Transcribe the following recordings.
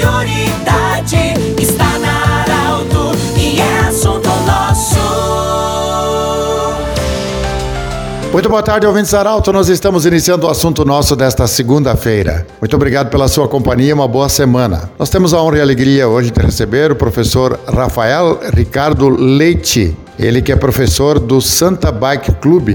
prioridade está na Arauto e é assunto nosso. Muito boa tarde, ouvintes Arauto. Nós estamos iniciando o assunto nosso desta segunda-feira. Muito obrigado pela sua companhia, uma boa semana. Nós temos a honra e a alegria hoje de receber o professor Rafael Ricardo Leite, ele que é professor do Santa Bike Club,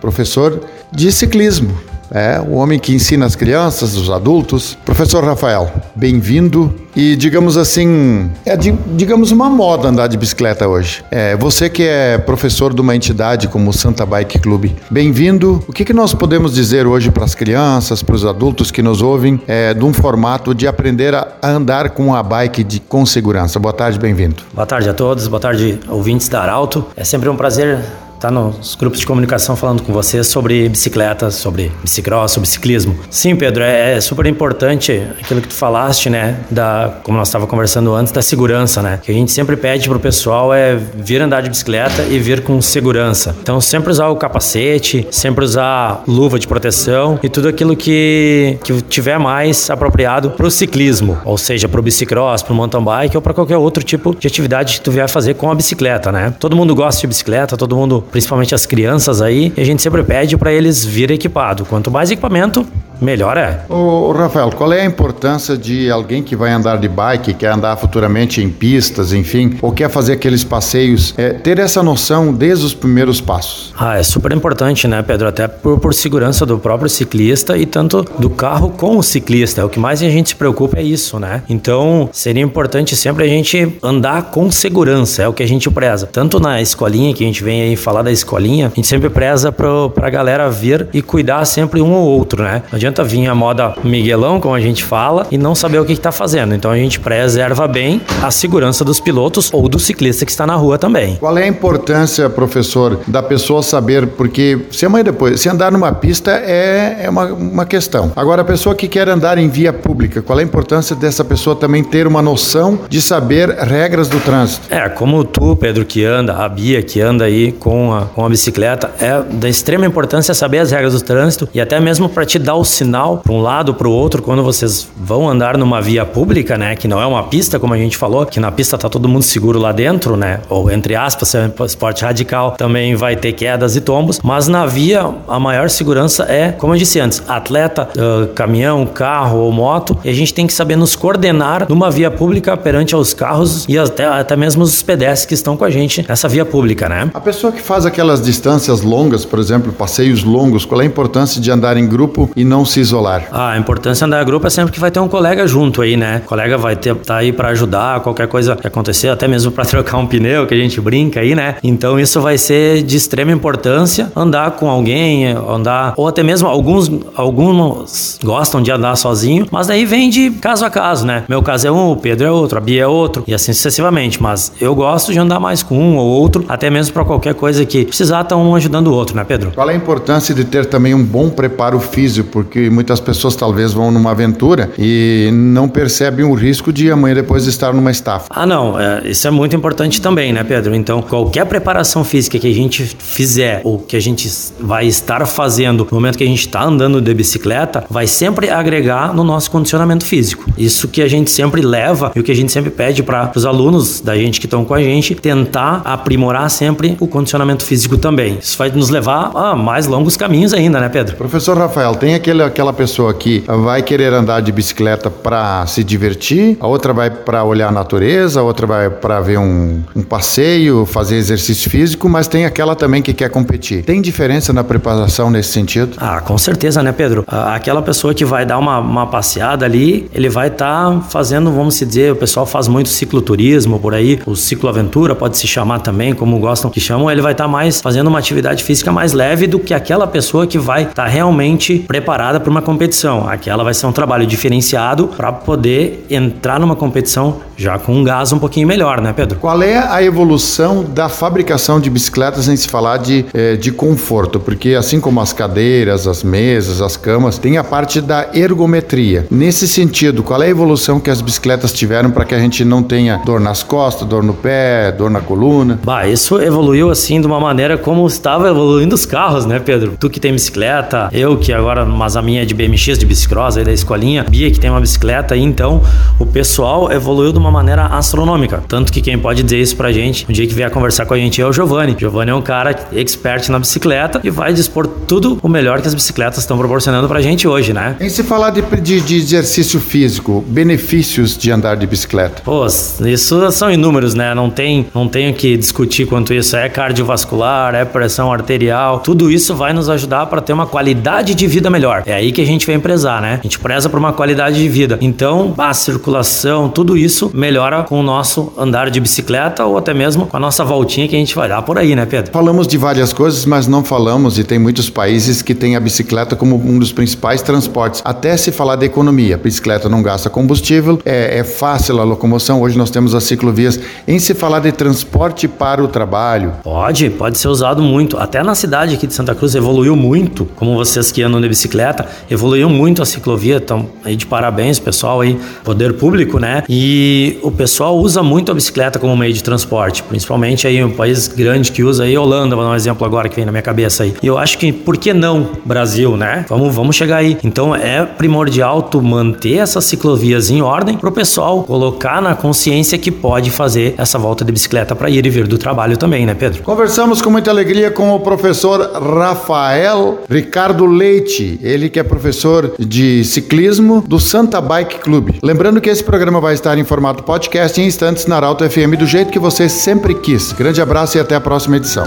professor de ciclismo. É, o homem que ensina as crianças, os adultos. Professor Rafael, bem-vindo. E digamos assim, é digamos uma moda andar de bicicleta hoje. É, você que é professor de uma entidade como o Santa Bike Club, bem-vindo. O que, que nós podemos dizer hoje para as crianças, para os adultos que nos ouvem, é, de um formato de aprender a andar com a bike de, com segurança? Boa tarde, bem-vindo. Boa tarde a todos, boa tarde, ouvintes da Arauto. É sempre um prazer tá nos grupos de comunicação falando com você sobre bicicletas, sobre bicicross, sobre ciclismo. Sim, Pedro, é, é super importante aquilo que tu falaste, né, da, como nós estava conversando antes, da segurança, né, que a gente sempre pede pro pessoal é vir andar de bicicleta e vir com segurança. Então, sempre usar o capacete, sempre usar luva de proteção e tudo aquilo que, que tiver mais apropriado pro ciclismo, ou seja, pro bicicross, pro mountain bike ou para qualquer outro tipo de atividade que tu vier fazer com a bicicleta, né? Todo mundo gosta de bicicleta, todo mundo principalmente as crianças aí, e a gente sempre pede para eles vir equipado. Quanto mais equipamento, melhor é. Ô, Rafael, qual é a importância de alguém que vai andar de bike, quer andar futuramente em pistas, enfim, ou quer fazer aqueles passeios, é, ter essa noção desde os primeiros passos? Ah, é super importante, né, Pedro? Até por, por segurança do próprio ciclista e tanto do carro com o ciclista. O que mais a gente se preocupa é isso, né? Então, seria importante sempre a gente andar com segurança, é o que a gente preza. Tanto na escolinha que a gente vem aí falar da escolinha, a gente sempre preza pro, pra galera vir e cuidar sempre um ou outro, né? Não adianta vir a moda Miguelão, como a gente fala, e não saber o que está fazendo. Então a gente preserva bem a segurança dos pilotos ou do ciclista que está na rua também. Qual é a importância, professor, da pessoa saber, porque se amanhã depois, se andar numa pista é, é uma, uma questão. Agora, a pessoa que quer andar em via pública, qual é a importância dessa pessoa também ter uma noção de saber regras do trânsito? É, como tu, Pedro, que anda, a Bia, que anda aí com a, com a bicicleta, é da extrema importância saber as regras do trânsito e até mesmo para te dar o sinal para um lado para o outro quando vocês vão andar numa via pública, né? Que não é uma pista, como a gente falou, que na pista tá todo mundo seguro lá dentro, né? Ou entre aspas, é um esporte radical, também vai ter quedas e tombos. Mas na via, a maior segurança é, como eu disse antes, atleta, uh, caminhão, carro ou moto. E a gente tem que saber nos coordenar numa via pública perante aos carros e até, até mesmo os pedestres que estão com a gente nessa via pública, né? A pessoa que faz aquelas distâncias longas, por exemplo, passeios longos, qual é a importância de andar em grupo e não se isolar? A importância andar em grupo é sempre que vai ter um colega junto aí, né? O colega vai ter tá aí para ajudar, qualquer coisa que acontecer, até mesmo para trocar um pneu, que a gente brinca aí, né? Então isso vai ser de extrema importância andar com alguém, andar ou até mesmo alguns alguns gostam de andar sozinho, mas daí vem de caso a caso, né? Meu caso é um, o Pedro é outro, a Bia é outro e assim sucessivamente, mas eu gosto de andar mais com um ou outro, até mesmo para qualquer coisa que precisar estar tá um ajudando o outro, né, Pedro? Qual é a importância de ter também um bom preparo físico, porque muitas pessoas talvez vão numa aventura e não percebem o risco de amanhã depois estar numa estafa. Ah, não, é, isso é muito importante também, né, Pedro? Então, qualquer preparação física que a gente fizer ou que a gente vai estar fazendo no momento que a gente está andando de bicicleta, vai sempre agregar no nosso condicionamento físico. Isso que a gente sempre leva e o que a gente sempre pede para os alunos da gente que estão com a gente tentar aprimorar sempre o condicionamento físico também. Isso vai nos levar a mais longos caminhos ainda, né, Pedro? Professor Rafael, tem aquele, aquela pessoa que vai querer andar de bicicleta para se divertir, a outra vai para olhar a natureza, a outra vai para ver um, um passeio, fazer exercício físico, mas tem aquela também que quer competir. Tem diferença na preparação nesse sentido? Ah, com certeza, né, Pedro? Aquela pessoa que vai dar uma, uma passeada ali, ele vai estar tá fazendo, vamos dizer, o pessoal faz muito cicloturismo por aí, o cicloaventura pode se chamar também, como gostam que chamam, ele vai estar tá mais fazendo uma atividade física mais leve do que aquela pessoa que vai estar tá realmente preparada para uma competição. Aquela vai ser um trabalho diferenciado para poder entrar numa competição já com um gás um pouquinho melhor, né, Pedro? Qual é a evolução da fabricação de bicicletas em se falar de, eh, de conforto? Porque assim como as cadeiras, as mesas, as camas, tem a parte da ergometria. Nesse sentido, qual é a evolução que as bicicletas tiveram para que a gente não tenha dor nas costas, dor no pé, dor na coluna? Bah, isso evoluiu assim de uma maneira como estava evoluindo os carros, né, Pedro? Tu que tem bicicleta, eu que agora, mas a minha é de BMX, de bicicross, aí da escolinha, Bia que tem uma bicicleta, e então o pessoal evoluiu de uma maneira astronômica. Tanto que quem pode dizer isso pra gente, um dia que vier conversar com a gente é o Giovanni. O Giovanni é um cara expert na bicicleta e vai dispor tudo o melhor que as bicicletas estão proporcionando pra gente hoje, né? Em se falar de, de, de exercício físico, benefícios de andar de bicicleta? Pô, isso são inúmeros, né? Não tem, não tenho que discutir quanto isso é cardiovascular, é pressão arterial, tudo isso vai nos ajudar para ter uma qualidade de vida melhor. É aí que a gente vem prezar, né? A gente preza por uma qualidade de vida. Então, a circulação, tudo isso melhora com o nosso andar de bicicleta ou até mesmo com a nossa voltinha que a gente vai dar por aí, né, Pedro? Falamos de várias coisas, mas não falamos, e tem muitos países que têm a bicicleta como um dos principais transportes. Até se falar da economia, a bicicleta não gasta combustível, é, é fácil a locomoção. Hoje nós temos as ciclovias. Em se falar de transporte para o trabalho. Pode, pode ser usado muito. Até na cidade aqui de Santa Cruz evoluiu muito, como vocês que andam de bicicleta, evoluiu muito a ciclovia. Então, aí de parabéns, pessoal aí, poder público, né? E o pessoal usa muito a bicicleta como meio de transporte, principalmente aí um país grande que usa aí, Holanda, vou dar um exemplo agora que vem na minha cabeça aí. E eu acho que, por que não Brasil, né? Vamos, vamos chegar aí. Então, é primordial tu manter essas ciclovias em ordem para o pessoal colocar na consciência que pode fazer essa volta de bicicleta para ir e vir do trabalho também, né, Pedro? Conversamos com muita alegria com o professor Rafael Ricardo Leite, ele que é professor de ciclismo do Santa Bike Club. Lembrando que esse programa vai estar em formato podcast em instantes na Arauto FM do jeito que você sempre quis. Grande abraço e até a próxima edição.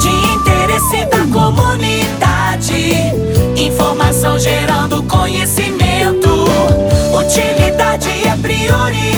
De interesse da comunidade, informação gerando conhecimento. Utilidade é prioridade.